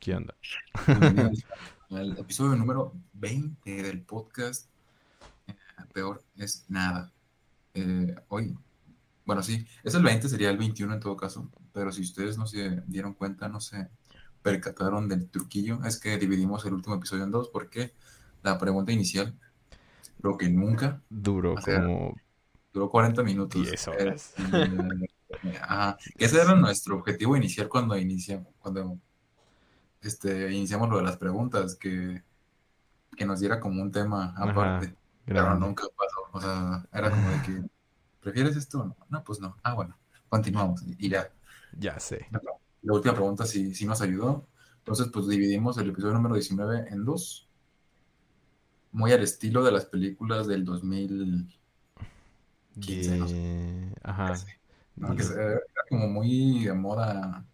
¿Qué onda? Bienvenidos al episodio número 20 del podcast. Eh, Peor es nada. Eh, hoy, bueno, sí, es el 20, sería el 21 en todo caso, pero si ustedes no se dieron cuenta, no se percataron del truquillo, es que dividimos el último episodio en dos porque la pregunta inicial, lo que nunca, Duró O sea, como duró 40 minutos. 10 horas. Eh, ajá, ese era nuestro objetivo inicial cuando iniciamos, cuando este, iniciamos lo de las preguntas, que, que nos diera como un tema Ajá, aparte, pero grande. nunca pasó. O sea, era como de que, ¿prefieres esto o no? No, pues no. Ah, bueno, continuamos. Y ya. Ya sé. La última pregunta sí, sí nos ayudó. Entonces, pues dividimos el episodio número 19 en dos. Muy al estilo de las películas del 2015, no sé. Ajá. era como muy de moda,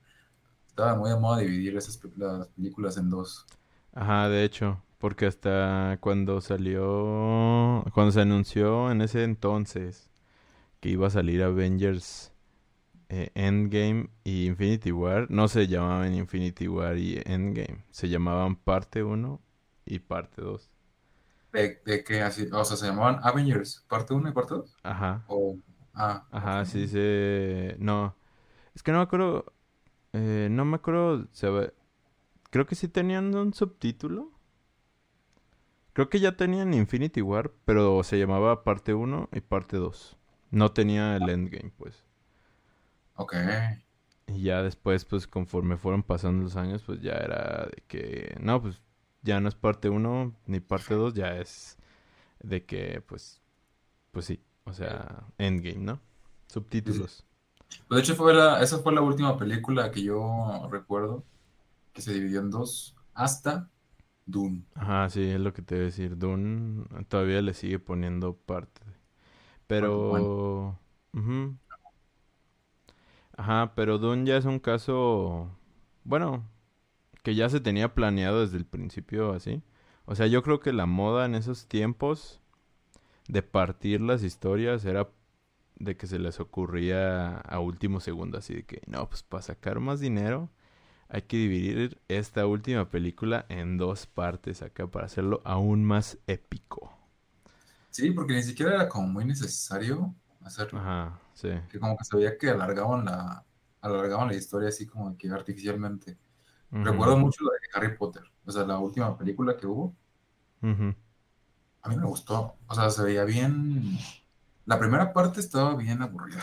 estaba muy de moda dividir esas pe- las películas en dos. Ajá, de hecho, porque hasta cuando salió, cuando se anunció en ese entonces que iba a salir Avengers eh, Endgame y Infinity War, no se llamaban Infinity War y Endgame, se llamaban parte 1 y parte 2. De, de que así, o sea, se llamaban Avengers, parte 1 y parte 2. Ajá, O, ah, ajá, sí se... No, es que no me acuerdo, eh, no me acuerdo, se ve- creo que sí tenían un subtítulo. Creo que ya tenían Infinity War, pero se llamaba parte 1 y parte 2. No tenía el Endgame, pues. Ok. Y ya después, pues conforme fueron pasando los años, pues ya era de que, no, pues ya no es parte 1 ni parte 2, ya es de que, pues, pues sí, o sea, Endgame, ¿no? Subtítulos. Pues de hecho, fue la, esa fue la última película que yo recuerdo que se dividió en dos hasta Dune. Ajá, sí, es lo que te iba a decir. Dune todavía le sigue poniendo parte. Pero... ujú. Ajá, pero Dune ya es un caso... Bueno, que ya se tenía planeado desde el principio así. O sea, yo creo que la moda en esos tiempos de partir las historias era de que se les ocurría a último segundo, así de que, no, pues para sacar más dinero hay que dividir esta última película en dos partes acá para hacerlo aún más épico. Sí, porque ni siquiera era como muy necesario hacerlo. Ajá, sí. Que como que se veía que alargaban la, alargaban la historia así como que artificialmente. Recuerdo mucho la de Harry Potter, o sea, la última película que hubo. A mí me gustó, o sea, se veía bien. La primera parte estaba bien aburrida.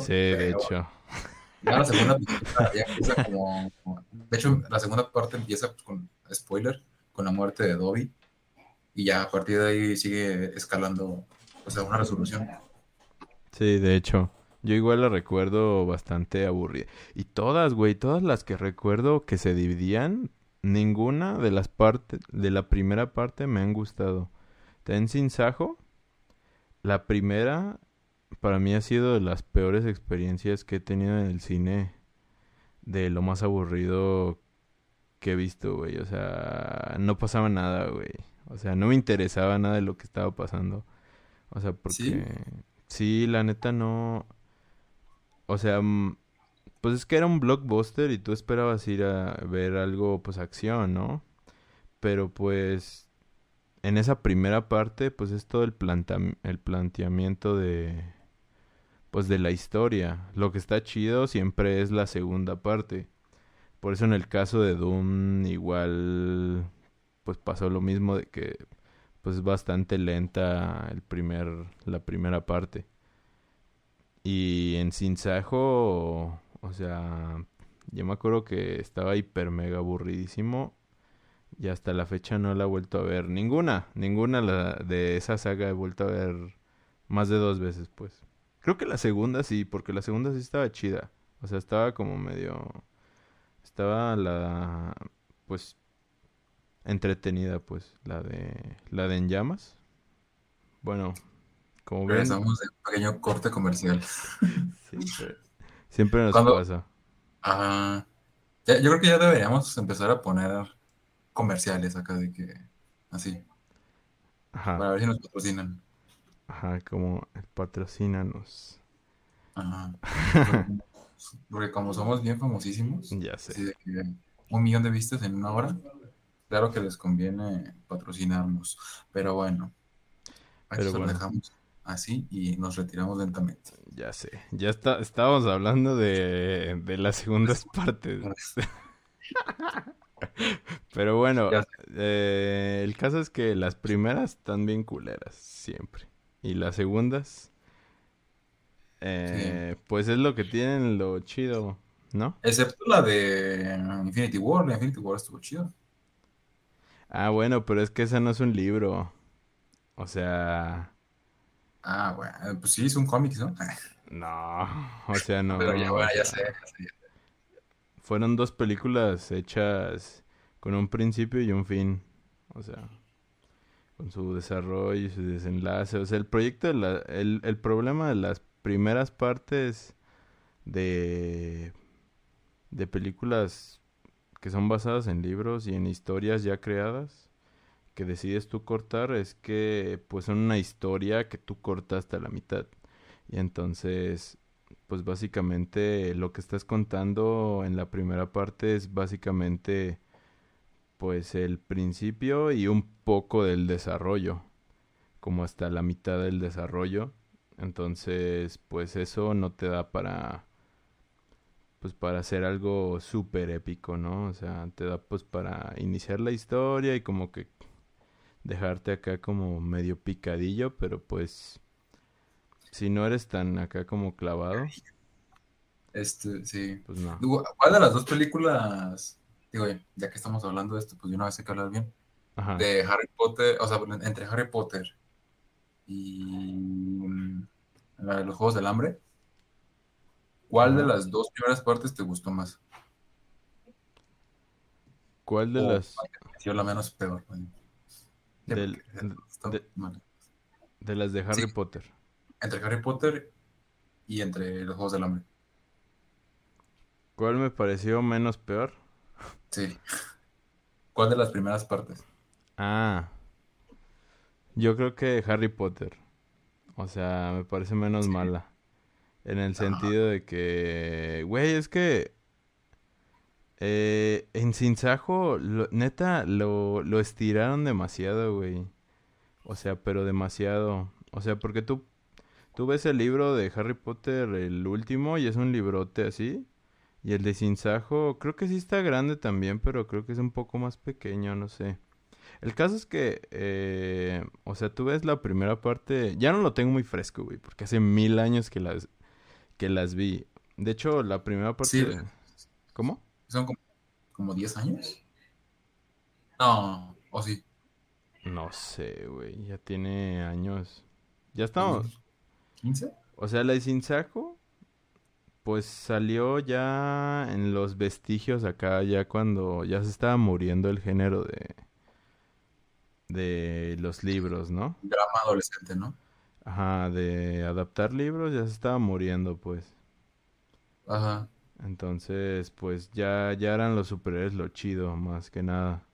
Sí, de hecho. ya la segunda ya empieza como, De hecho, la segunda parte empieza pues, con spoiler, con la muerte de Dobby. Y ya a partir de ahí sigue escalando, sea, una resolución. Sí, de hecho. Yo igual la recuerdo bastante aburrida. Y todas, güey, todas las que recuerdo que se dividían, ninguna de las partes, de la primera parte me han gustado. Ten Sin Sajo, la primera para mí ha sido de las peores experiencias que he tenido en el cine, de lo más aburrido que he visto, güey. O sea, no pasaba nada, güey. O sea, no me interesaba nada de lo que estaba pasando. O sea, porque sí, la neta no. O sea, pues es que era un blockbuster y tú esperabas ir a ver algo, pues acción, ¿no? Pero pues en esa primera parte, pues es todo el el planteamiento de, pues de la historia. Lo que está chido siempre es la segunda parte. Por eso en el caso de Doom igual, pues pasó lo mismo de que, pues es bastante lenta el primer, la primera parte. Y en Sin Sajo, o sea, yo me acuerdo que estaba hiper mega aburridísimo y hasta la fecha no la he vuelto a ver. Ninguna, ninguna la- de esa saga he vuelto a ver más de dos veces, pues. Creo que la segunda sí, porque la segunda sí estaba chida. O sea, estaba como medio... Estaba la... Pues... Entretenida, pues. La de... La de En Llamas. Bueno, como ven, regresamos de un pequeño corte comercial. siempre, siempre nos Cuando, pasa. ah, ya- yo creo que ya deberíamos empezar a poner comerciales acá de que, así, Ajá, para ver si nos patrocinan. ajá, como patrocínanos. Ajá. Porque como, somos bien famosísimos, Ya así sé. de que un millón de vistas en una hora, claro que les conviene patrocinarnos. Pero bueno, aquí Pero se lo bueno. dejamos así y nos retiramos lentamente. Ya sé, ya está, estábamos hablando de, de las segundas partes. Pero bueno, eh, el caso es que las primeras están bien culeras, siempre. Y las segundas, eh, pues es lo que tienen lo chido, ¿no? Excepto la de Infinity War, la Infinity War estuvo chido. Ah, bueno, pero es que ese no es un libro. O sea, Ah, bueno, pues sí, es un cómic, ¿no? no, o sea, no. Pero ya, bueno, ya sé, ya sé. Fueron dos películas hechas con un principio y un fin. O sea, con su desarrollo y su desenlace. O sea, el proyecto de la, el, el problema de las primeras partes de, de películas que son basadas en libros y en historias ya creadas que decides tú cortar es que pues son una historia que tú cortaste a la mitad. Y entonces pues básicamente lo que estás contando en la primera parte es básicamente pues el principio y un poco del desarrollo, como hasta la mitad del desarrollo. Entonces, pues eso no te da para pues para hacer algo súper épico, ¿no? O sea, te da pues para iniciar la historia y como que dejarte acá como medio picadillo, pero pues si no eres tan acá como clavado, Este, sí. pues no. ¿Cuál de las dos películas, digo, ya que estamos hablando de esto, pues de una vez hay que hablar bien, Ajá. de Harry Potter, o sea, entre Harry Potter y mm, la de los Juegos del Hambre, ¿cuál de las dos primeras partes te gustó más? ¿Cuál de O las pareció la menos peor? del- de- las de Harry Sí. Potter? Entre Harry Potter y entre los Juegos del Hambre. ¿Cuál me pareció menos peor? Sí. ¿Cuál de las primeras partes? Ah, yo creo que Harry Potter. O sea, me parece menos Sí. mala. En el Ajá. sentido de que, güey, es que eh, en Sin Sajo, lo- neta, lo, lo estiraron demasiado, güey. O sea, pero demasiado. O sea, porque tú, tú ves el libro de Harry Potter, el último, y es un librote así. Y el de Sin Sajo, creo que sí está grande también, pero creo que es un poco más pequeño, no sé. El caso es que, eh, o sea, tú ves la primera parte, ya no lo tengo muy fresco, güey, porque hace mil años que las, que las vi. De hecho, la primera parte... Sí. ¿Cómo? ¿Son como, como 10 años? No, o sí. No sé, güey, ya tiene años. Ya estamos... ¿15? O sea, la de Sin Sajo, pues salió ya en los vestigios acá, ya cuando ya se estaba muriendo el género de, de los libros, ¿no? Drama adolescente, ¿no? Ajá, de adaptar libros ya se estaba muriendo, pues. Ajá. Entonces, pues ya, ya eran los superhéroes lo chido, más que nada,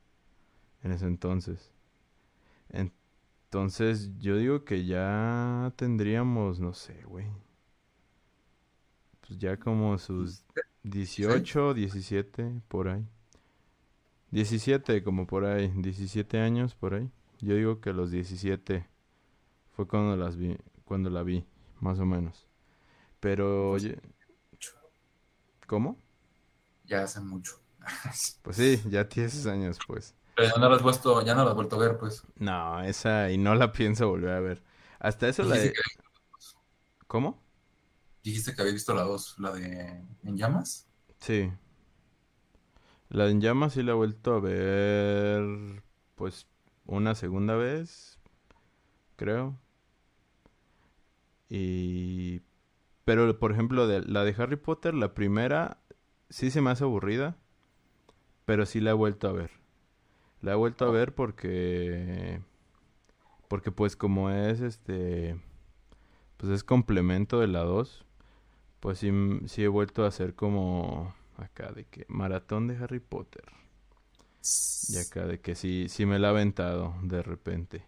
en ese entonces. Entonces, yo digo que ya tendríamos, no sé, güey. Pues ya como sus 18, 17, por ahí. 17, como por ahí, 17 años, por ahí. Yo digo que los 17 fue cuando las vi, cuando la vi, más o menos. Pero, Pues, oye, ¿cómo? Ya hace mucho. Pues sí, ya tienes años, pues. Pero ya no lo has vuelto, ya no lo has vuelto a ver, pues. No, esa y no la pienso volver a ver. Hasta eso la Dijiste de... que, ¿Cómo? dijiste que había visto la 2, la de En Llamas. Sí. La de En Llamas sí la he vuelto a ver, pues, una segunda vez, creo. Y... Pero, por ejemplo, de, la de Harry Potter, la primera, sí se me hace aburrida, pero sí la he vuelto a ver. La he vuelto a ver porque... Porque, pues, como es, este... Pues es complemento de la 2. Pues sí, sí he vuelto a hacer como acá de que maratón de Harry Potter. Y acá de que sí, sí me la he aventado de repente.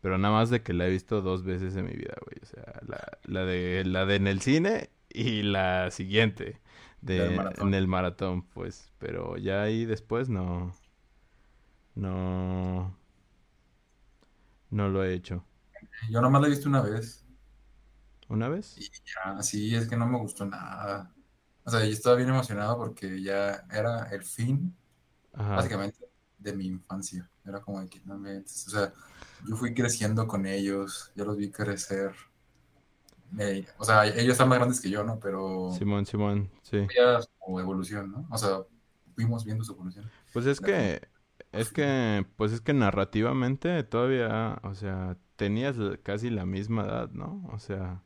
Pero nada más de que la he visto dos veces en mi vida, güey. O sea, la, la de la de en el cine y la siguiente. de, en el maratón, pues. Pero ya ahí después no. No. No lo he hecho. Yo nomás la he visto una vez. ¿Una vez? Y ya, sí, es que no me gustó nada. O sea, yo estaba bien emocionado porque ya era el fin, básicamente, de mi infancia. Era como de que no me... O sea, yo fui creciendo con ellos, ya los vi crecer. o sea, ellos están más grandes que yo, ¿no? Pero... Simón, Simón, sí. Ya su evolución, ¿no? O sea, fuimos viendo su evolución. Pues es que... Es que, pues es que narrativamente todavía, o sea, tenías casi la misma edad, ¿no? O sea...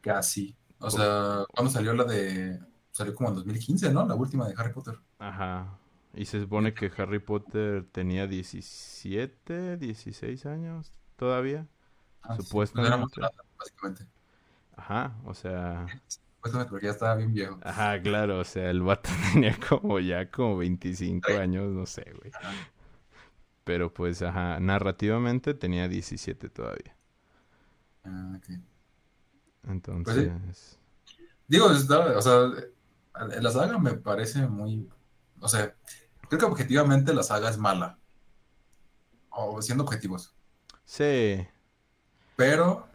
Casi. O sea, cuando salió la de... Salió como en 2015, ¿no? La última de Harry Potter. Ajá. Y se supone que Harry Potter tenía 17, 16 años todavía. Ah, pues supuestamente. básicamente. Ajá, o sea... Supuestamente porque ya estaba bien viejo. Ajá, claro, o sea, el vato tenía como ya como 25 años, no sé, güey. Pero pues, ajá, narrativamente tenía 17 todavía. Ah, ok. Entonces... Pues Digo, o sea, la saga me parece muy... O sea, creo que objetivamente la saga es mala. O siendo objetivos. Sí. Pero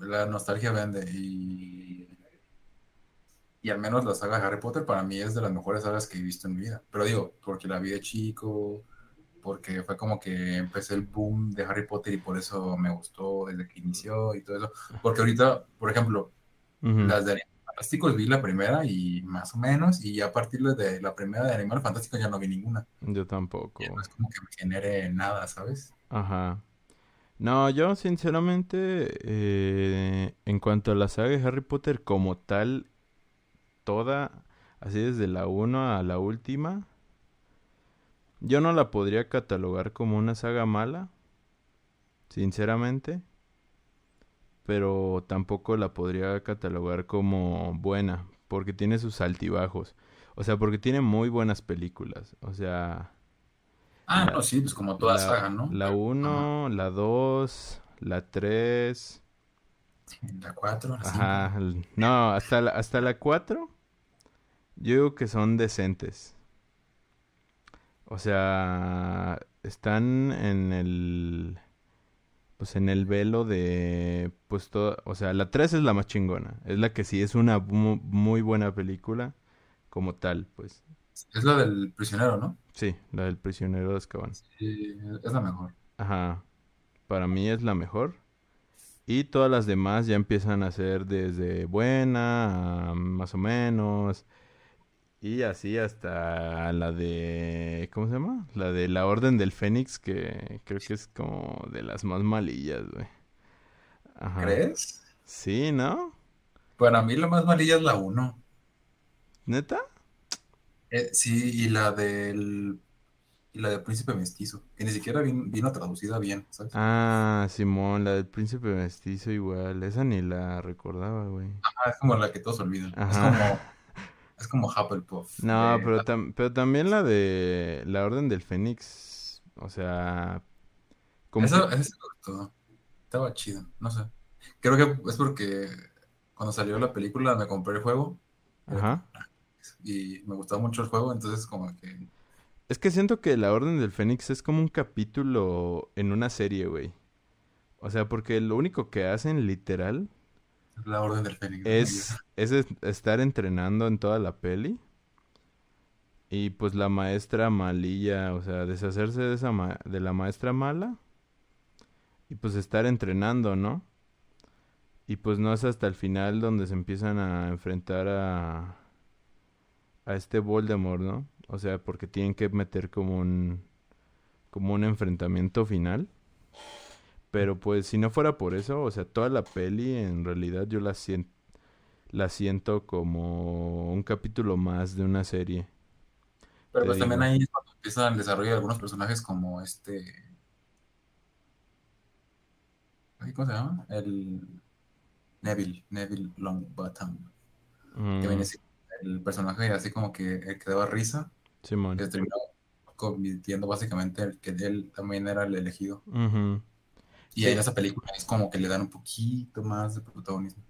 la nostalgia vende y... Y al menos la saga de Harry Potter para mí es de las mejores sagas que he visto en mi vida. Pero digo, porque la vi de chico, porque fue como que empecé el boom de Harry Potter y por eso me gustó desde que inició y todo eso. Porque ahorita, por ejemplo, las de Fantásticos vi la primera y más o menos, y a partir de la primera de Animal Fantástico ya no vi ninguna. Yo tampoco. no es como que me genere nada, ¿sabes? Ajá. No, yo sinceramente, eh, en cuanto a la saga de Harry Potter como tal, toda, así desde la 1 a la última, yo no la podría catalogar como una saga mala, sinceramente pero tampoco la podría catalogar como buena, porque tiene sus altibajos. O sea, porque tiene muy buenas películas. O sea... Ah, no, sí, pues como toda saga, ¿no? La 1, la 2, la 3. La 4, la Ajá, no, hasta la, hasta la 4 yo digo que son decentes. O sea, están en el pues en el velo de pues todo, o sea, la 3 es la más chingona, es la que sí es una muy buena película como tal, pues. Es la del prisionero, ¿no? Sí, la del prisionero de Azkaban. Sí, es la mejor. Ajá. Para mí es la mejor. Y todas las demás ya empiezan a ser desde buena, más o menos, y así hasta la de. ¿Cómo se llama? La de la Orden del Fénix, que creo que es como de las más malillas, güey. ¿Crees? Sí, ¿no? Para mí la más malilla es la 1. ¿Neta? Eh, sí, y la del. Y la del Príncipe Mestizo, que ni siquiera vino, traducida bien, ¿sabes? Ah, Simón, la del Príncipe Mestizo igual. Esa ni la recordaba, güey. Ajá, es como la que todos olvidan. Es como es como Hufflepuff. No, pero, pero también la de la Orden del Fénix. O sea. Eso, eso Estaba chido, no sé. Creo que es porque cuando salió la película me compré el juego. Ajá. Y me gustaba mucho el juego, entonces como que... Es que siento que la Orden del Fénix es como un capítulo en una serie, güey. O sea, porque lo único que hacen literal la orden del. Es, es estar entrenando en toda la peli. Y pues la maestra malilla, o sea, deshacerse de, esa de la maestra mala. Y pues estar entrenando, ¿no? Y pues no es hasta el final donde se empiezan a enfrentar a, a este Voldemort, ¿no? O sea, porque tienen que meter como un, como un enfrentamiento final. Pero pues si no fuera por eso, o sea, toda la peli en realidad yo la siento la siento como un capítulo más de una serie. Pero pues también ahí es cuando empiezan el desarrollo de algunos personajes como este ¿cómo se llama? El Neville, Neville Longbottom. Que viene mm. el personaje así como que, el que daba risa. Simón. Que terminó convirtiendo básicamente el que él también era el elegido. Y en esa película es como que le dan un poquito más de protagonismo.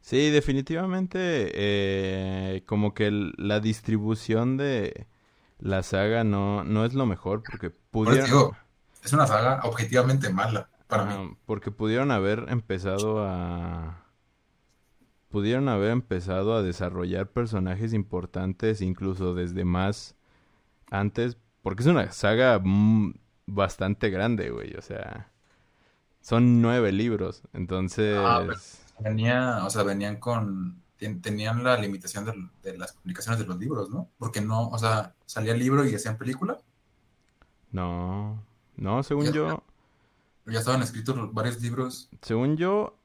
Sí, definitivamente eh, como que la distribución de la saga no, no es lo mejor porque pudieron, digo, es una saga objetivamente mala para mí. ajá, porque pudieron haber empezado a pudieron haber empezado a desarrollar personajes importantes incluso desde más antes, porque es una saga mm, bastante grande, güey, o sea, son nueve libros, entonces, Ah, Venía, o sea, venían con, ten- tenían la limitación de, las publicaciones de los libros, ¿no? Porque no, o sea, salía el libro y hacían película, no, no, según Ya. yo, ya estaban escritos varios libros. según yo,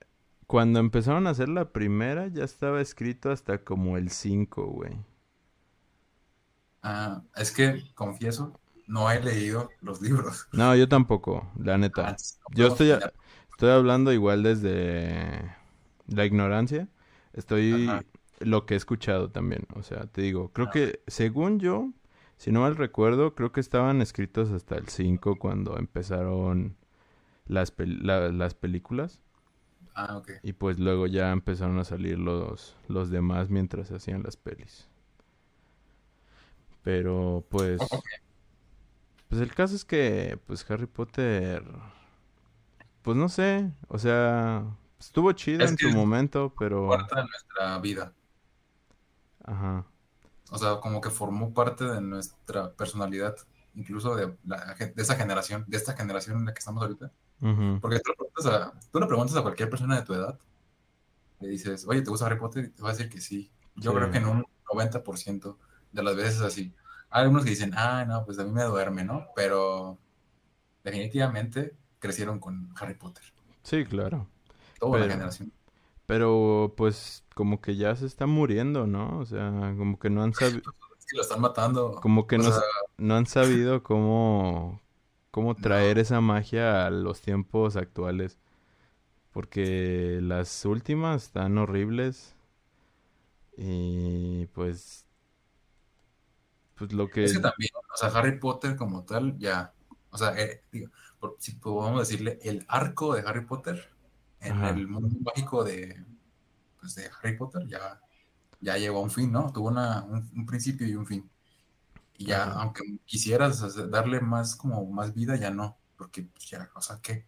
cuando empezaron a hacer la primera ya estaba escrito hasta como el 5, güey. Ah, es que, confieso, no he leído los libros. No, yo tampoco, la neta. No Yo estoy, a- estoy hablando igual desde la ignorancia. Estoy Ajá. lo que he escuchado también. O sea, te digo, creo Ah, que según yo, si no mal recuerdo, creo que estaban escritos hasta el 5 cuando empezaron las, pel- la- las películas. Ah, ok. Y pues luego ya empezaron a salir los, los demás mientras hacían las pelis. Pero pues. Pues el caso es que pues Harry Potter, pues no sé, o sea, estuvo chido Es en su momento, pero, parte de nuestra vida. ajá, O sea, como que formó parte de nuestra personalidad, incluso de, la, de esa generación, de esta generación en la que estamos ahorita. Porque tú le preguntas a, tú le preguntas a cualquier persona de tu edad, le dices, oye, ¿te gusta Harry Potter? Y te va a decir que sí. Yo Sí. creo que en un 90% de las veces es así. Hay algunos que dicen, ah, no, pues a mí me duerme, ¿no? Pero definitivamente crecieron con Harry Potter. Sí, claro. Toda la generación. Pero pues como que ya se está muriendo, ¿no? O sea, como que no han sabido, que lo están matando. como que no, sea, no han sabido cómo, cómo traer esa magia a los tiempos actuales. Porque las últimas están horribles. Y pues, pues lo que... Es que también, o sea, Harry Potter como tal, ya, o sea, eh, digo, por- si podemos decirle, el arco de Harry Potter en Ajá. el mundo mágico de, pues, de Harry Potter ya, ya llegó a un fin, ¿no? Tuvo una, un, un principio y un fin. Y ya, Ajá. aunque quisieras darle más, como, más vida, ya no, porque pues, ya, o sea, ¿qué?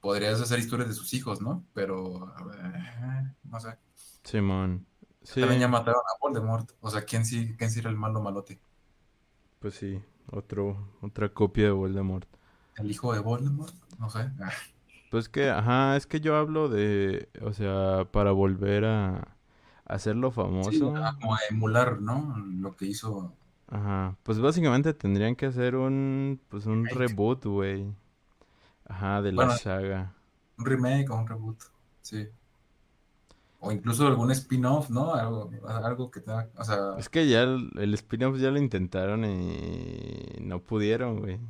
Podrías hacer historias de sus hijos, ¿no? Pero, eh, no sé. Simón. Sí, También ya mataron a Voldemort, o sea, ¿quién sí, quién sí era el malo malote? Pues sí, otro, otra copia de Voldemort. ¿El hijo de Voldemort? No sé. Pues que, ajá, es que yo hablo de, o sea, para volver a, a hacerlo Sí, famoso. ah, como emular, ¿no? Lo que hizo. Ajá, pues básicamente tendrían que hacer un, pues un Remake. reboot, güey. Ajá, de la Bueno, saga. un remake o un reboot. Sí. O incluso algún spin-off, ¿no? Algo, algo que tenga. O sea, Es que ya el, el spin-off ya lo intentaron y no pudieron, güey.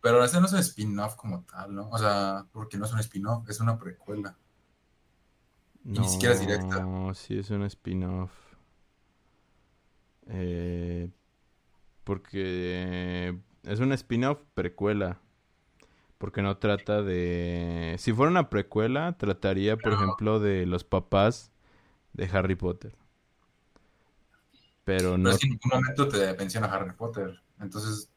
pero ese no es un spin-off como tal, ¿no? O sea, porque no es un spin-off, es una precuela. Y ni siquiera es directa. No, sí es un spin-off. Eh, porque es un spin-off precuela. Porque no trata de... Si fuera una precuela, trataría, por ejemplo, de los papás de Harry Potter. Pero Pero no... es que en ningún momento te menciona Harry Potter. Entonces,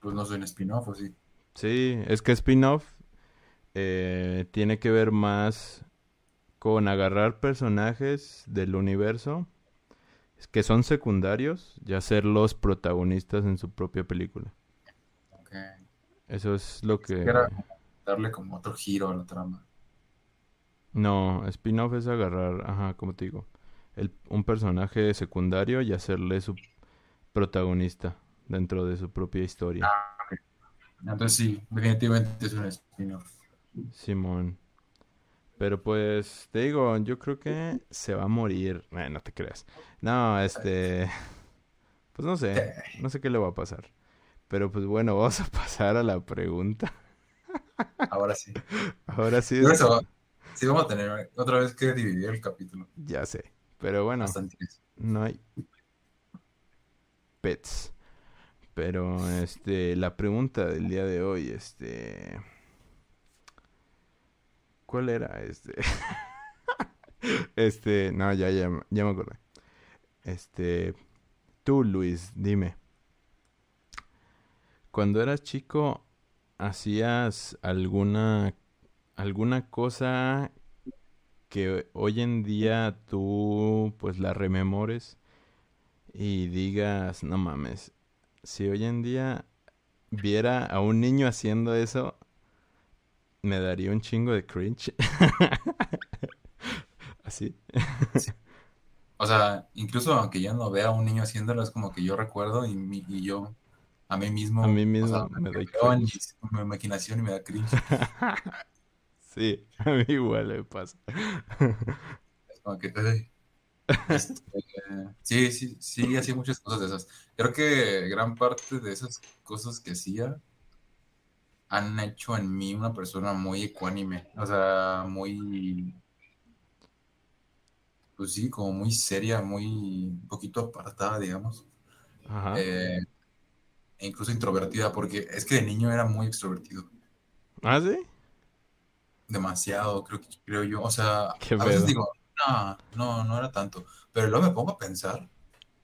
pues no soy un spin-off, ¿o sí? Sí, es que spin-off eh, tiene que ver más con agarrar personajes del universo que son secundarios y hacerlos protagonistas en su propia película. Eso es lo que... Era darle como otro giro a la trama. No, spin-off es agarrar, ajá, como te digo, el, un personaje secundario y hacerle su protagonista dentro de su propia historia. Entonces sí, definitivamente es un spin-off. Simón. Pero pues, te digo, yo creo que se va a morir. Eh, no te creas. No, este... Pues no sé, no sé qué le va a pasar. Pero pues bueno, vamos a pasar a la pregunta. Ahora sí. Ahora sí, es- eso, sí vamos a tener otra vez que dividir el capítulo. ya sé. Pero bueno, no hay pets. Pero este, la pregunta del día de hoy, este... ¿Cuál era? Este... Este, no, ya, ya, ya me acordé. Este, tú, Luis, dime. Cuando eras chico, ¿hacías alguna, alguna cosa que hoy en día tú, pues, la rememores y digas, no mames, si hoy en día viera a un niño haciendo eso, me daría un chingo de cringe. Así. O sea, incluso aunque yo no vea a un niño haciéndolo, es como que yo recuerdo y, y yo a mí mismo, A mí o mismo sea, me doy en mi, cringe. mi imaginación y me da cringe. Sí, a mí igual me pasa. Es como que, ay, este, sí, sí, sí, hacía muchas cosas de esas. Creo que gran parte de esas cosas que hacía han hecho en mí una persona muy ecuánime, o sea, muy, pues sí, como muy seria, muy, un poquito apartada, digamos, Ajá. eh, e incluso introvertida, porque es que de niño era muy extrovertido, ¿Ah, sí? demasiado, creo creo yo, o sea, a veces pedo. digo, no, no, no era tanto, pero luego me pongo a pensar,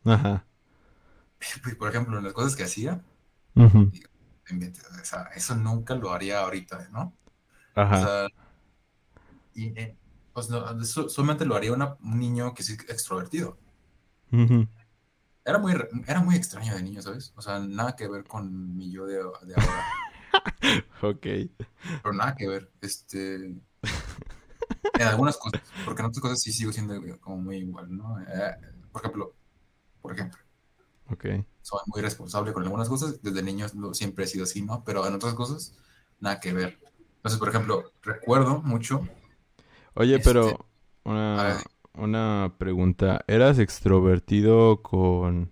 Ajá. pues, por ejemplo, en las cosas que hacía, digo, o sea, eso nunca lo haría ahorita, ¿no? O Ajá. sea, y, eh, pues no, eso solamente lo haría una- un niño que es extrovertido. Ujú. Era muy, era muy extraño de niño, ¿sabes? O sea, nada que ver con mi yo de, de ahora. Ok. Pero nada que ver. Este, en algunas cosas, porque en otras cosas sí sigo siendo como muy igual, ¿no? Eh, por ejemplo, por ejemplo, Ok. soy muy responsable con algunas cosas. Desde niño siempre he sido así, ¿no? Pero en otras cosas, nada que ver. Entonces, por ejemplo, recuerdo mucho, Oye, este, pero a una, ver, una pregunta. ¿Eras extrovertido con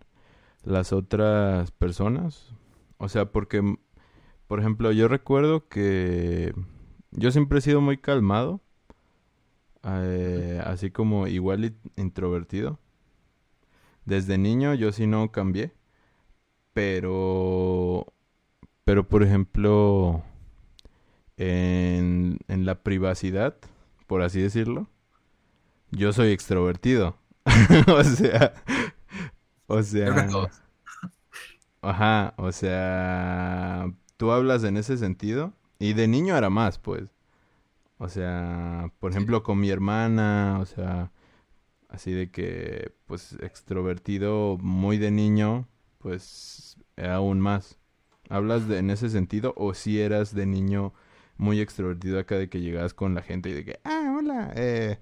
las otras personas? O sea, porque, por ejemplo, yo recuerdo que yo siempre he sido muy calmado, eh, así como igual introvertido. Desde niño yo sí no cambié, pero, pero por ejemplo, en, en la privacidad, por así decirlo, yo soy extrovertido. O sea, o sea, ajá, o sea, tú hablas en ese sentido y de niño era más, pues. O sea, por ejemplo, con mi hermana, o sea, así de que, pues, extrovertido muy de niño, pues, aún más. ¿Hablas de, en ese sentido o si eras de niño muy extrovertido acá de que llegabas con la gente y de que, ah, hola, eh,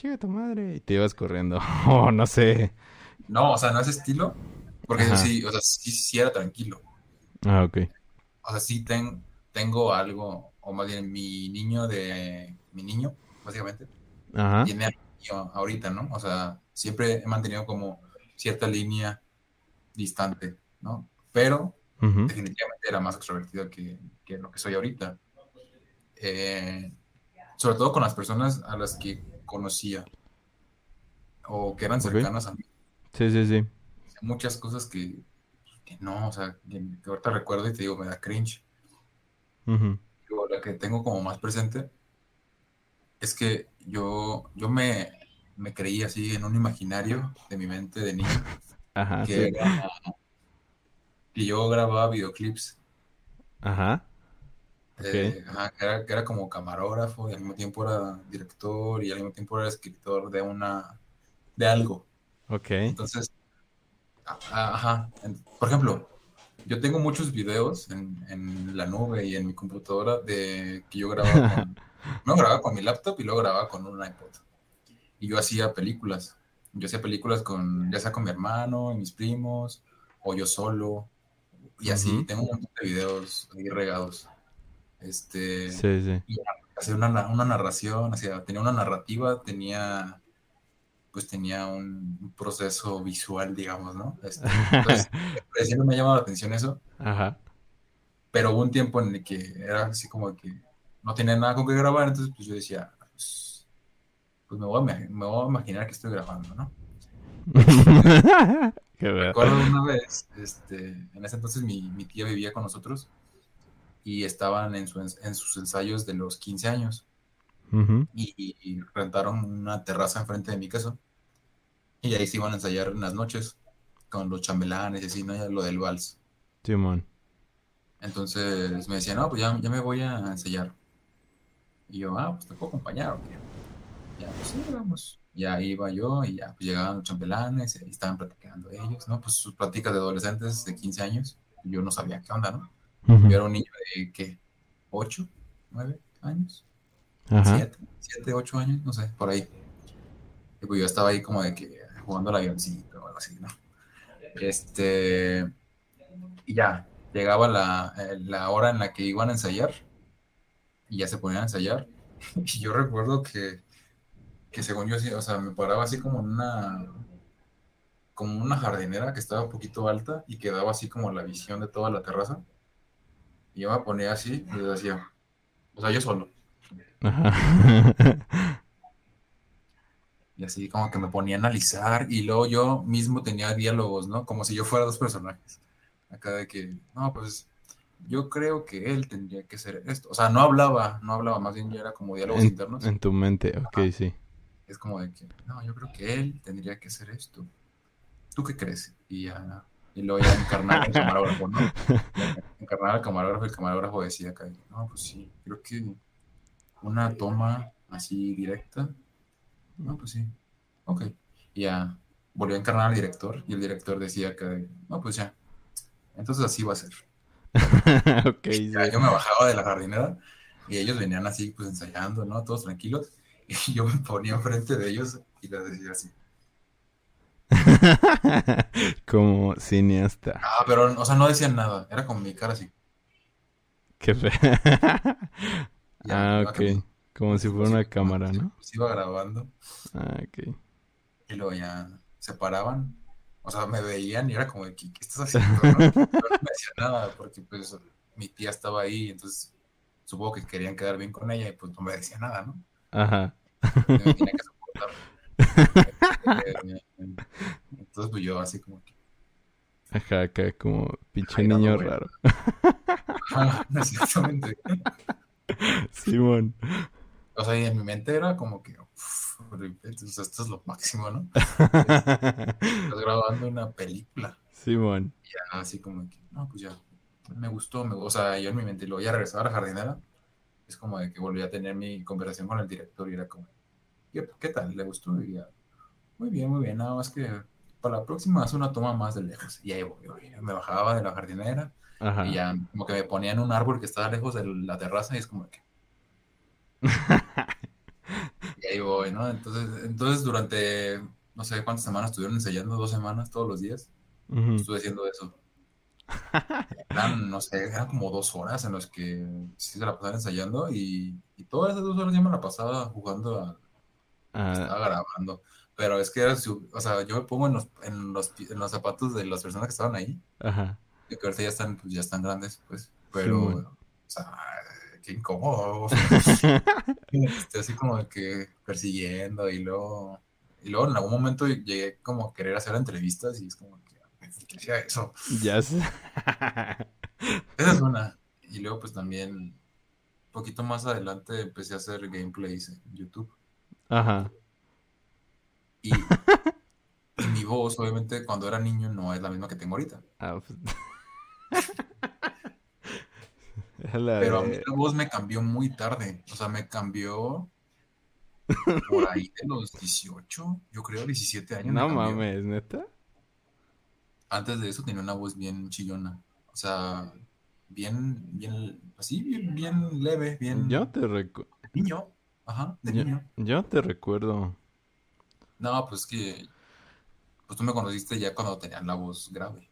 chica tu madre, y te ibas corriendo, o no sé. No, o sea, no ese estilo, porque eso Ajá. sí, o sea, sí, sí era tranquilo. Ah, ok. O sea, sí ten- tengo algo, o más bien mi niño de, mi niño, básicamente, Ajá. tiene al mío ahorita, ¿no? O sea, siempre he mantenido como cierta línea distante, ¿no? Pero definitivamente era más extrovertido que, que lo que soy ahorita. Eh, sobre todo con las personas a las que conocía o que eran cercanas a mí. Sí, sí, sí. Muchas cosas que, que no, o sea, que, que ahorita recuerdo y te digo, me da cringe. Digo, la que tengo como más presente es que yo, yo me, me creí así en un imaginario de mi mente de niño Ajá, que, sí. era- que yo grababa videoclips, Ajá. Eh, ajá, que era, que era como camarógrafo y al mismo tiempo era director y al mismo tiempo era escritor de una, de algo. Ok. Entonces, ajá, por ejemplo, yo tengo muchos videos en, en la nube y en mi computadora de que yo grababa con, no grababa con mi laptop y luego grababa con un iPod. Y yo hacía películas. Yo hacía películas con, ya sea con mi hermano y mis primos, o yo solo, y así. Ujú. Tengo un montón de videos ahí regados. Este, Sí, sí. y hacer una, na- una narración, o sea, tenía una narrativa, tenía, pues tenía un, proceso visual, digamos, ¿no? Este, entonces, pues, me ha llamado la atención eso, Ajá. pero hubo un tiempo en el que era así como que no tenía nada con qué grabar, entonces pues yo decía, pues, pues me, voy a, me voy a imaginar que estoy grabando, ¿no? Qué. Recuerdo una vez, este, en ese entonces mi, mi tía vivía con nosotros y estaban en, su, en sus ensayos de los 15 años. Ujú. y, y rentaron una terraza enfrente de mi casa. Y ahí se iban a ensayar en las noches con los chambelanes y así, ¿no? Ya lo del vals. Simón. Entonces me decían, no, pues ya, ya me voy a ensayar. Y yo, ah, pues te puedo acompañar, ¿o qué? Ya, pues sí, vamos. Ya iba yo y ya, pues llegaban los chambelanes y estaban platicando ellos, ¿no? Pues sus pláticas de adolescentes de 15 años. Yo no sabía qué onda, ¿no? Yo era un niño de, ¿qué? ¿8? ¿9 años? Ajá. ¿Siete? ¿Siete, ocho años? No sé, por ahí. Y pues yo estaba ahí como de que jugando al avioncito o algo así, ¿no? Este, y ya, llegaba la, eh, la hora en la que iban a ensayar y ya se ponían a ensayar. Y yo recuerdo que, que según yo, o sea, me paraba así como en una, como una jardinera que estaba un poquito alta y quedaba así como la visión de toda la terraza. Y yo me ponía así y les hacía, o sea, yo solo. Ajá. Y así como que me ponía a analizar y luego yo mismo tenía diálogos, ¿no? Como si yo fuera dos personajes. Acá de que, no, pues yo creo que él tendría que ser esto. O sea, no hablaba, no hablaba, más bien ya era como diálogos En, internos. en tu mente, ok, sí. Es como de que, no, yo creo que él tendría que ser esto. ¿Tú qué crees? Y ya, y luego ya encarnaba al camarógrafo, ¿no? Encarnaba al camarógrafo y el camarógrafo decía acá, no, pues sí, creo que una toma así directa no, pues sí. Ok. Y ya volvió a encarnar al director y el director decía que, no, pues ya. Entonces así va a ser. Ok, sí. Ya yo me bajaba de la jardinera y ellos venían así, pues ensayando, ¿no? Todos tranquilos. Y yo me ponía enfrente de ellos y les decía así. Como cineasta. Ah, pero, o sea, no decían nada. Era con mi cara así. Qué fe. Ah, ok. como- Como si fuera una cámara, ¿no? Pues iba grabando Ah, ok. y luego ya se paraban. O sea, me veían y era como de, ¿qué, qué estás haciendo? no? Me decía nada porque pues mi tía estaba ahí, entonces supongo que querían quedar bien con ella y pues no me decía nada, ¿no? Ajá. Me tenía que soportar. Entonces pues yo así como que, Ajá, acá como pinche no, niño raro. ah, exactamente. Simón. O sea, y en mi mente era como que, uff, esto es lo máximo, ¿no? Estás grabando una película. Simón. ya así como que, no, pues ya, me gustó, me, o sea, yo en mi mente, y luego ya regresaba a la jardinera, es como de que volví a tener mi conversación con el director y era como, ¿qué, qué tal? ¿Le gustó? Y ya, muy bien, muy bien, nada más que para la próxima haz una toma más de lejos. Y ahí voy, voy, me bajaba de la jardinera Ajá. y ya como que me ponía en un árbol que estaba lejos de la terraza y es como que, y ahí voy, ¿no? Entonces, entonces durante, no sé cuántas semanas estuvieron ensayando, dos semanas todos los días Ujú. estuve haciendo eso. Eran, no sé, eran como dos horas en las que sí se la pasaban ensayando y, y todas esas dos horas yo me la pasaba jugando, a- Ah, estaba grabando. Pero es que, era su- o sea, yo me pongo en los, en los, en los zapatos de las personas que estaban ahí, ajá. que ahorita ya están, pues, ya están grandes, pues, pero, o sea, qué incómodo. Este, así como de que persiguiendo y luego, y luego en algún momento llegué como a querer hacer entrevistas y es como que, ¿por qué hacía eso? Ya sé. Esa es una. Y luego, pues también, un poquito más adelante empecé a hacer gameplays en YouTube. Ajá. Y, y mi voz, obviamente, cuando era niño, no es la misma que tengo ahorita. Ah, pues. Pero a mí la voz me cambió muy tarde. O sea, me cambió por ahí de los 18, yo creo, 17 años. No mames, neta. Antes de eso tenía una voz bien chillona. O sea, bien, bien, así, bien, bien leve, bien Yo te recu- de niño. Ajá, de yo, niño. yo te recuerdo. No, pues que pues tú me conociste ya cuando tenían la voz grave.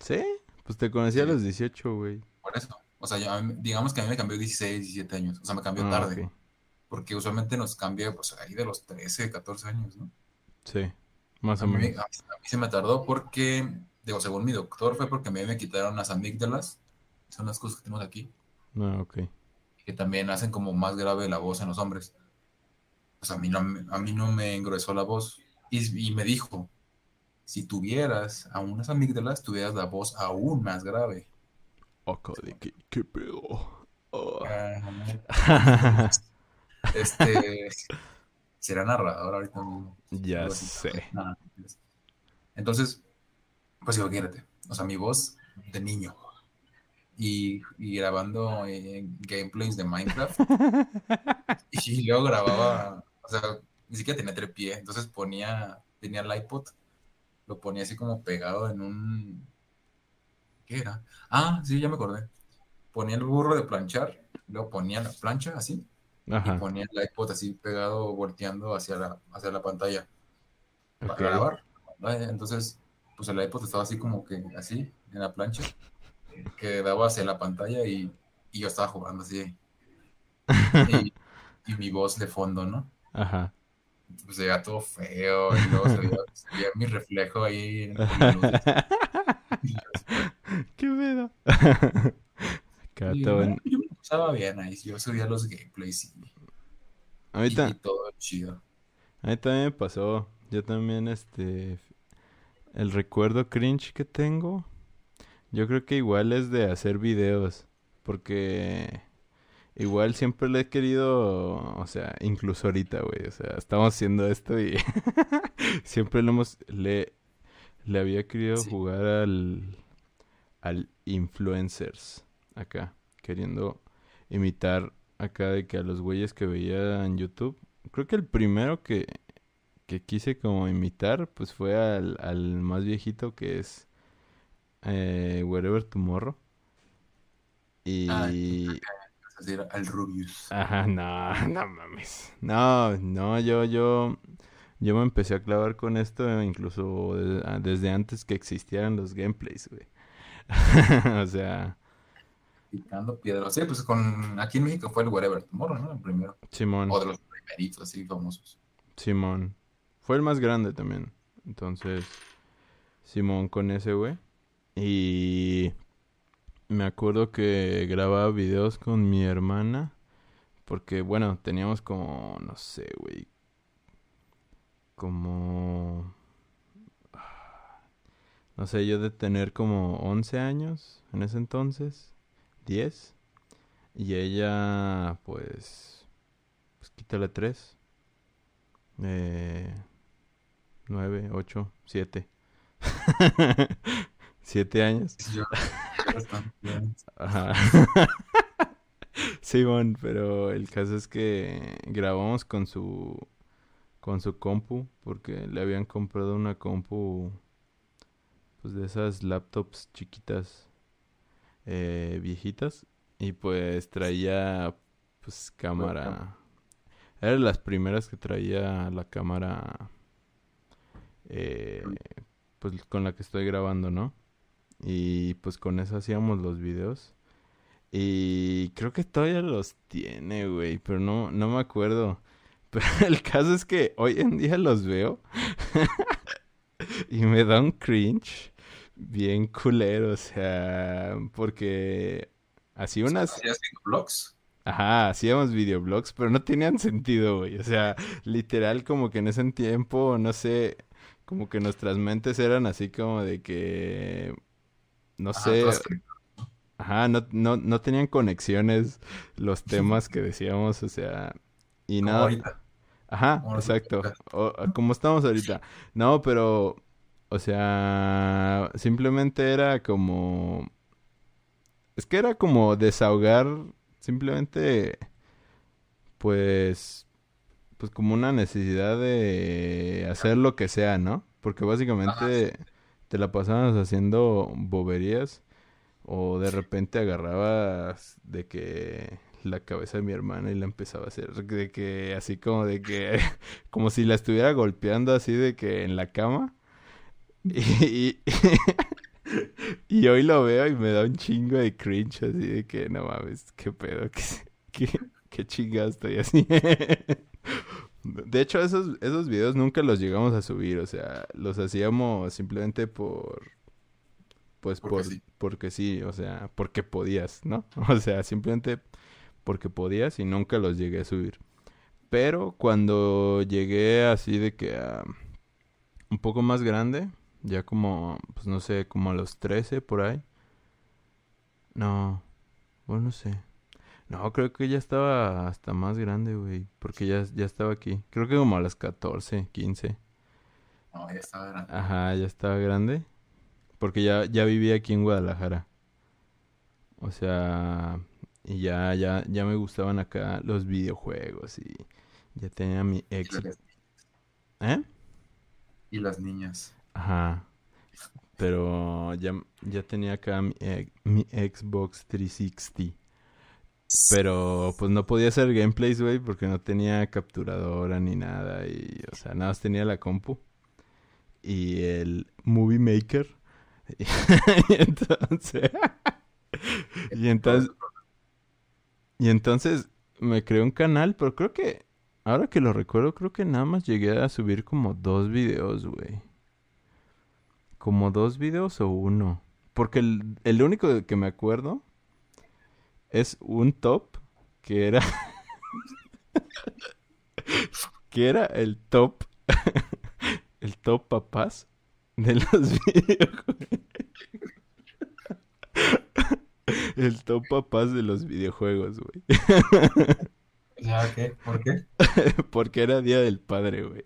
¿Sí? Pues te conocí a los 18, güey. Por eso. O sea, ya, digamos que a mí me cambió 16, 17 años. O sea, me cambió Ah, tarde. Porque usualmente nos cambia pues ahí de los 13, 14 años, ¿no? Sí, más A o mí, menos. a mí- a mí se me tardó porque, digo, según mi doctor, fue porque a mí me quitaron las amígdalas. Son las cosas que tenemos aquí. Ah, ok. Que también hacen como más grave la voz en los hombres. Pues a mí no, me- a mí no me engrosó la voz. Y, y me dijo, si tuvieras aún unas amígdalas, tuvieras la voz aún más grave. Acá de que, ¿qué pedo? Oh. Ah, Este. será narrador ahorita mismo. Ya sé. Nada, mentiras. Entonces, pues imagínate, o sea, mi voz de niño y, y grabando eh, gameplays de Minecraft y luego grababa, sea, ni siquiera tenía trepié, entonces ponía, tenía el iPod, lo ponía así como pegado en un, ¿qué era? Ah, sí, ya me acordé. Ponía el burro de planchar, luego ponía la plancha así y ponía el iPod así pegado, volteando hacia la, hacia la pantalla para grabar. Entonces, pues el iPod estaba así como que así, en la plancha, que daba hacia la pantalla y, y yo estaba jugando así. Y, y mi voz de fondo, ¿no? Ajá. Pues se veía todo feo y luego se veía, se veía mi reflejo ahí en yo así, ¿Qué pedo? Acá y todo no, en- yo me pasaba bien ahí, yo subía los gameplays y, A mí, y- ta- y todo chido. a mí también me pasó. Yo también, este... El recuerdo cringe que tengo, yo creo que igual es de hacer videos. Porque igual siempre le he querido, o sea, incluso ahorita, güey. O sea, estamos haciendo esto y siempre lo hemos, le, le había querido Sí. jugar al, al influencers acá, queriendo imitar acá de que a los güeyes que veía en YouTube. Creo que el primero que, que quise como imitar, pues fue al, al más viejito que es eh, Wherever Tomorrow. Y... Ah, Al Rubius. Ajá, no, no mames. No, no, yo, yo, yo me empecé a clavar con esto incluso ah, desde antes que existieran los gameplays, güey. O sea, Picando piedras. Sí, pues con aquí en México fue el Wherever Tomorrow, ¿no? El primero. Simón, O de los primeritos así famosos. Simón. Fue el más grande también. Entonces, Simón con ese, güey. Y me acuerdo que grababa videos con mi hermana. Porque, bueno, teníamos como, no sé, güey. Como... No sé, yo de tener como 11 años en ese entonces. 10. Y ella, pues... Pues quítale 3. Eh, 9, 8, 7. 7 años. Yo. Ajá. Simón, pero el caso es que grabamos con su con su compu porque le habían comprado una compu pues de esas laptops chiquitas eh, viejitas y pues traía pues cámara era de las primeras que traía la cámara eh, pues con la que estoy grabando, ¿no? Y pues con eso hacíamos los videos. Y creo que todavía los tiene, güey, pero no, no me acuerdo. Pero el caso es que hoy en día los veo y me da un cringe bien culero, o sea, porque así unas... ¿Hacías vlogs? Ajá, hacíamos videoblogs, pero no tenían sentido, güey. O sea, literal como que en ese tiempo, no sé, como que nuestras mentes eran así como de que, no sé, ajá, no, no, no tenían conexiones los temas que decíamos, o sea, y como nada. ahorita. Ajá, Como exacto. O- como estamos ahorita. No, pero, o sea, simplemente era como... Es que era como desahogar, simplemente, pues, pues como una necesidad de hacer lo que sea, ¿no? Porque básicamente te la pasabas haciendo boberías o de repente agarrabas de que la cabeza de mi hermana y la empezaba a hacer de que así como de que como si la estuviera golpeando así de que en la cama y, y, hoy lo veo y me da un chingo de cringe así de que no mames, qué pedo, qué, qué, qué estoy así. De hecho, esos, esos videos nunca los llegamos a subir, o sea, los hacíamos simplemente por, pues Porque por, sí. porque sí, o sea, porque podías, ¿no? O sea, simplemente porque podías y nunca los llegué a subir. Pero cuando llegué así de que a un poco más grande, ya como, pues no sé, como a los 13 por ahí. No, bueno, no sé. No, creo que ya estaba hasta más grande, güey. Porque ya, ya estaba aquí. Creo que como a las 14, 15. No, ya estaba grande. Ajá, ya estaba grande. Porque ya, ya vivía aquí en Guadalajara. O sea, y ya, ya, ya me gustaban acá los videojuegos y ya tenía mi ex. ¿Eh? y las niñas. Ajá. Pero ya, ya tenía acá mi, ex- mi Xbox 360. Pero pues no podía hacer gameplays, güey, porque no tenía capturadora ni nada. Y, o sea, nada más tenía la compu. Y el Movie Maker. Y entonces. y entonces. Y entonces me creé un canal, pero creo que. Ahora que lo recuerdo, creo que nada más llegué a subir como dos videos, güey. Como dos videos o uno. Porque el, el único que me acuerdo es un top que era. que era el top. el top papás de los videojuegos. el top papás de los videojuegos, güey. ¿Ya qué? ¿Por qué? Porque era Día del Padre, güey.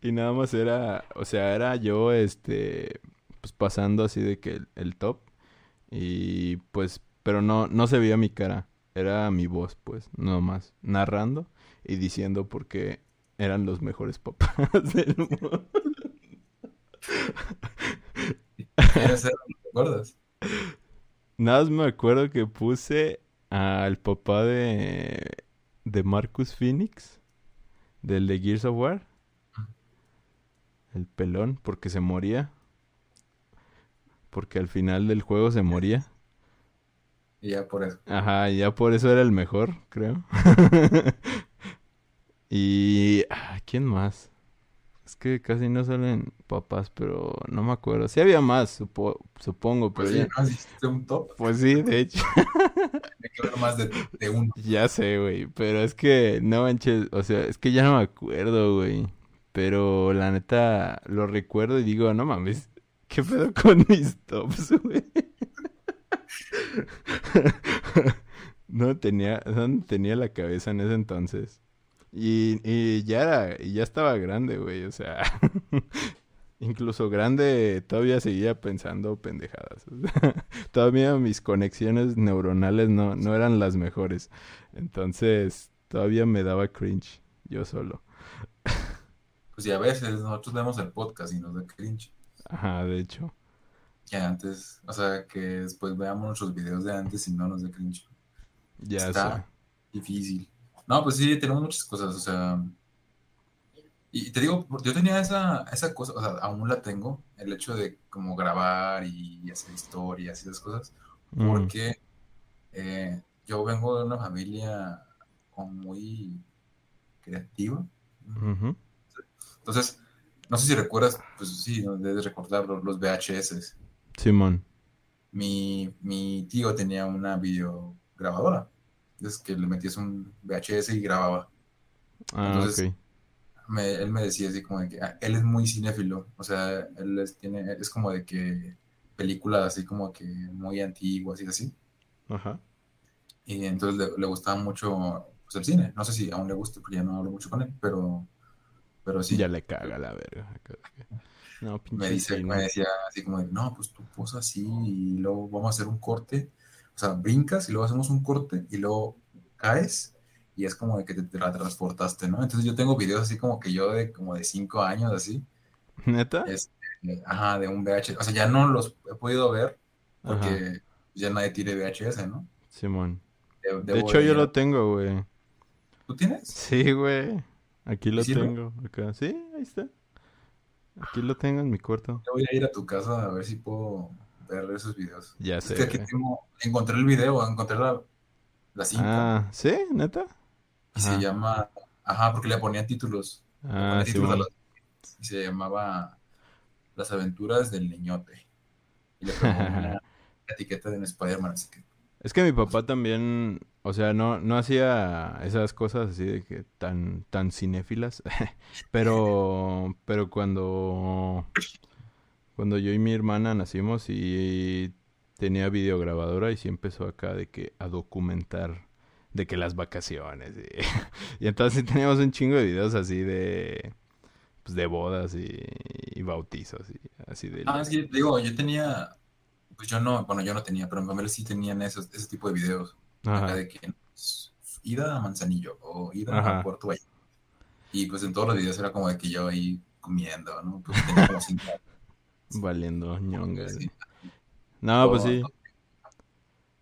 Y nada más era, o sea, era yo, este, pues pasando así de que el, el top. Y pues, pero no, no se veía mi cara. Era mi voz, pues, no más. Narrando y diciendo por qué eran los mejores papás del mundo. Nada más me acuerdo que puse al papá de, de Marcus Phoenix, del de Gears of War. El pelón, porque se moría. Porque al final del juego se moría. Y ya por eso. Ajá, y ya por eso era el mejor, creo. y... ah, ¿Quién más? Es que casi no salen papás, pero no me acuerdo. Sí había más, supo- supongo, pero Pues sí, ya... ¿no? Hiciste un top. Pues sí, de hecho. Hay que ver más de, de uno. Ya sé, güey, pero es que no manches, o sea, es que ya no me acuerdo, güey. Pero la neta lo recuerdo y digo, no mames, ¿qué pedo con mis tops, güey? No tenía, no tenía la cabeza en ese entonces. Y, y ya era, y ya estaba grande, güey, o sea, incluso grande todavía seguía pensando pendejadas. todavía mis conexiones neuronales no, no eran las mejores. Entonces, todavía me daba cringe yo solo. Pues y a veces nosotros vemos el podcast y nos da cringe. Ajá, de hecho. Que antes, o sea, que después veamos nuestros videos de antes y no nos da cringe. Ya Está sé. difícil. No, pues sí, tenemos muchas cosas, o sea. Y te digo, yo tenía esa, esa cosa, o sea, aún la tengo, el hecho de como grabar y hacer historias y esas cosas, Mm, porque eh, yo vengo de una familia como muy creativa. ujú. Entonces, no sé si recuerdas, pues sí, debes recordar los, los VHS. Simón. Mi, mi tío tenía una videograbadora. Entonces, que le metías un VHS y grababa. Ah, Entonces, me- él me decía así como de que ah, él es muy cinéfilo, o sea, él es, tiene, es como de que películas así como que muy antiguas y así, Ajá. y entonces le, le gustaba mucho pues, el cine, no sé si aún le guste porque ya no hablo mucho con él, pero, pero sí, Ya le caga la verga. No, me, pinche dice, cine. me decía así como de, no, pues tú posa así y luego vamos a hacer un corte, o sea, brincas y luego hacemos un corte y luego caes. Y es como de que te, te la transportaste, ¿no? Entonces yo tengo videos así como que yo de como de cinco años así, ¿Neta? Este, ajá, de un VHS. O sea, ya no los he podido ver Ajá. porque ya nadie tiene VHS, ¿no? Simón. De, De hecho, yo lo tengo, güey. ¿Tú tienes? Sí, güey. Aquí lo tengo. Acá. Sí, ahí está. Aquí lo tengo en mi cuarto. Yo voy a ir a tu casa a ver si puedo ver esos videos. Ya Es sé, que aquí tengo, encontré el video, encontré la, la cinta Ah, ¿sí? ¿Neta? y se llama, ajá, porque le ponían títulos. Le Ah, ponían títulos a las- y se llamaba Las aventuras del niñote. Y le pongo una etiqueta de un Spider-Man, así que Es que mi papá también, o sea, no, no hacía esas cosas así de que tan, tan cinéfilas, pero, pero cuando, cuando yo y mi hermana nacimos y tenía videograbadora y sí empezó acá de que a documentar de que las vacaciones y, y entonces teníamos un chingo de videos así de pues, de bodas y, bautizos y así de ah que digo yo tenía pues yo no bueno yo no tenía pero mi familia sí tenían esos, ese tipo de videos. Acá de que pues, ida a Manzanillo o ida a Puerto Vallarta. Y pues en todos los videos era como de que yo ahí comiendo no pues tenía como cinco valiendo ñonga no pues sí.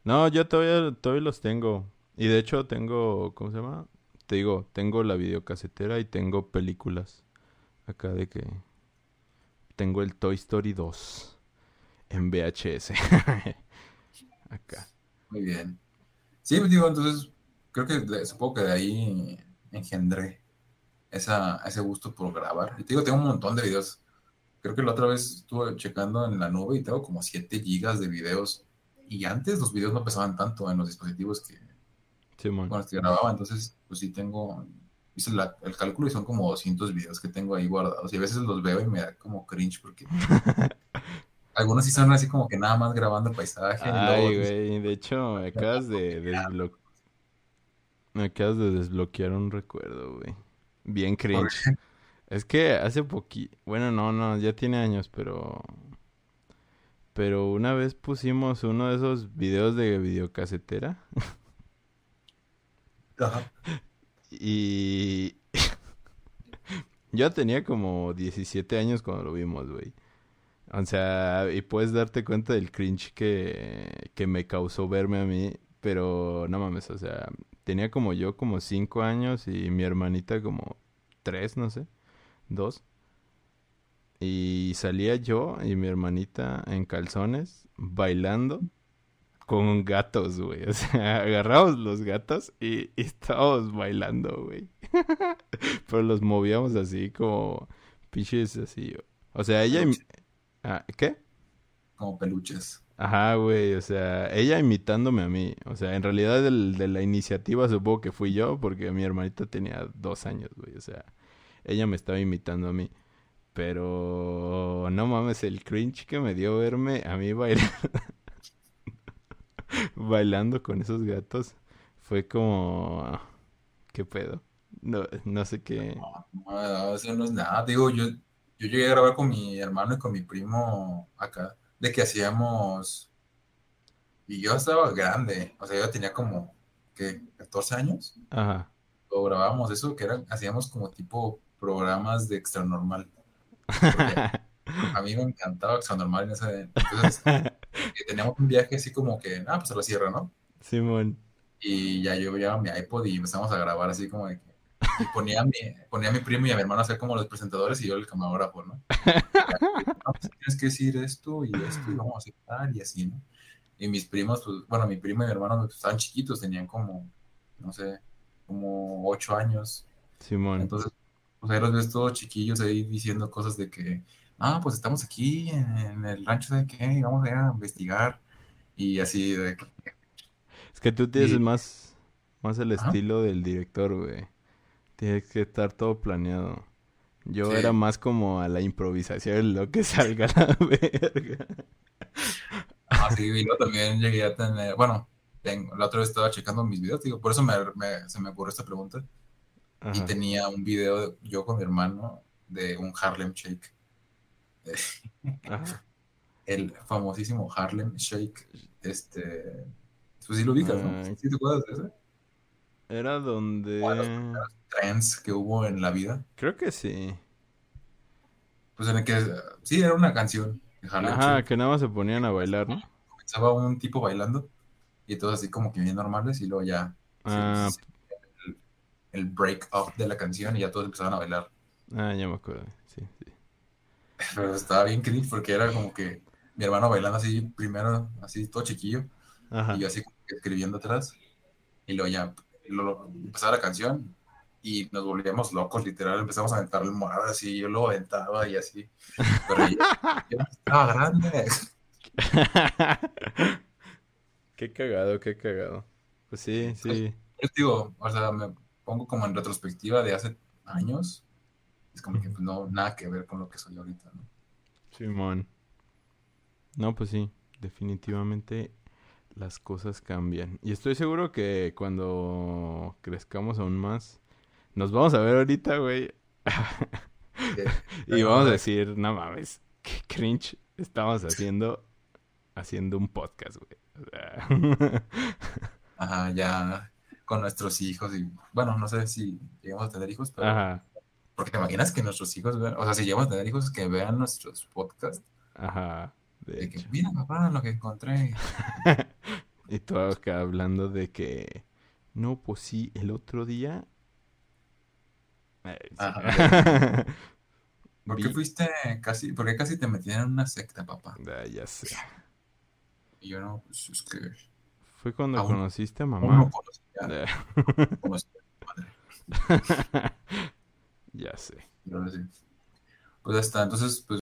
no. Yo todavía todavía los tengo. Y de hecho tengo, ¿cómo se llama? Te digo, tengo la videocasetera y tengo películas. Acá de que tengo el Toy Story 2 en VHS. Acá. Muy bien. Sí, pues digo, entonces creo que supongo que de ahí engendré esa, ese gusto por grabar. Y te digo, tengo un montón de videos. Creo que la otra vez estuve checando en la nube y tengo como 7 gigas de videos. Y antes los videos no pesaban tanto en los dispositivos que, Sí, bueno, estoy grababa, entonces, pues sí tengo, hice el cálculo y son como 200 videos que tengo ahí guardados. Y a veces los veo y me da como cringe porque algunos sí son así como que nada más grabando paisaje. Ay, güey, de hecho, me acabas de desbloquear. Me acabas de desbloquear un recuerdo, güey. Bien cringe. Es que hace poquito, bueno, no, no, ya tiene años, pero pero una vez pusimos uno de esos videos de videocasetera. Y yo tenía como 17 años cuando lo vimos, güey. O sea, y puedes darte cuenta del cringe que, que me causó verme a mí, pero no mames, o sea, tenía como yo como 5 años y mi hermanita como 3, no sé, 2. Y salía yo y mi hermanita en calzones bailando con gatos, güey. O sea, agarramos los gatos y, estábamos bailando, güey. Pero los movíamos así como pinches así. O sea, ella... Ah, ¿Qué? Como peluches. Ajá, güey, o sea, ella imitándome a mí. O sea, en realidad de la iniciativa supongo que fui yo porque mi hermanita tenía dos años, güey. O sea, ella me estaba imitando a mí. Pero no mames, el cringe que me dio verme a mí bailar. bailando con esos gatos fue como qué pedo no, no sé qué no, eso no es nada digo yo yo llegué a grabar con mi hermano y con mi primo acá de que hacíamos y yo estaba grande o sea yo tenía como ¿qué? 14 años ajá o grabábamos eso que era hacíamos como tipo programas de extra normal a mí me encantaba extra normal en ese entonces teníamos un viaje así como que, ah, pues a la sierra, ¿no? Simón. Y ya yo llevaba mi iPod y empezamos a grabar así como de que y ponía a, mi, ponía a mi primo y a mi hermano a ser como los presentadores y yo el camarógrafo, ¿no? no pues tienes que decir esto y esto y vamos a hacer tal y así, ¿no? Y mis primos, pues, bueno, mi primo y mi hermano pues, estaban chiquitos, tenían como, no sé, como ocho años. Simón. Entonces, pues ahí los ves todos chiquillos ahí diciendo cosas de que, ah, pues estamos aquí en el rancho de qué, vamos a ir a investigar y así de... Es que tú tienes más, más el estilo del director, güey. Tienes que estar todo planeado. Yo era más como a la improvisación, lo que salga la verga. Ah, sí, yo también llegué a tener, bueno, la otra vez estaba checando mis videos, digo, por eso me, se me ocurrió esta pregunta. Y tenía un video yo con mi hermano de un Harlem Shake. El famosísimo Harlem Shake. Este. Pues sí lo ubicas, ¿no? ¿Sí te acuerdas de ese? Era donde. Trends que hubo en la vida. Creo que sí. Pues en el que. Sí, era una canción. De Ajá, que nada más se ponían a bailar, ¿no? Comenzaba un tipo bailando. Y todos así como que bien normales. Y luego ya. Ah. el, el break up de la canción. Y ya todos empezaban a bailar. Ah, ya me acuerdo. Sí, sí. Pero estaba bien cringe porque era como que mi hermano bailando así, primero, así todo chiquillo, y yo así escribiendo atrás, y luego ya lo, empezaba la canción y nos volvíamos locos, literal, empezamos a aventar almohadas así, yo lo aventaba y así, pero yo, estaba grande. qué cagado, qué cagado. Pues sí, sí. Yo digo, o sea, me pongo como en retrospectiva de hace años es como que pues, no, nada que ver con lo que soy ahorita, ¿no? Simón. no, pues sí. definitivamente las cosas cambian. Y estoy seguro que cuando crezcamos aún más, nos vamos a ver ahorita, güey. y vamos a decir, no mames, qué cringe estamos haciendo, haciendo un podcast, güey. Ajá, ya con nuestros hijos y, bueno, no sé si llegamos a tener hijos, pero... Ajá. Porque te imaginas que nuestros hijos vean, o sea, si llegamos a tener hijos que vean nuestros podcasts. Ajá. De, que, mira, papá, lo que encontré. y tú acá hablando de que, no, pues sí, el otro día. ¿Por qué fuiste casi, porque casi te metían en una secta, papá? ya sé. Y yo no, pues es que. Fue cuando conociste a mamá. ya sé. Pues está, entonces, pues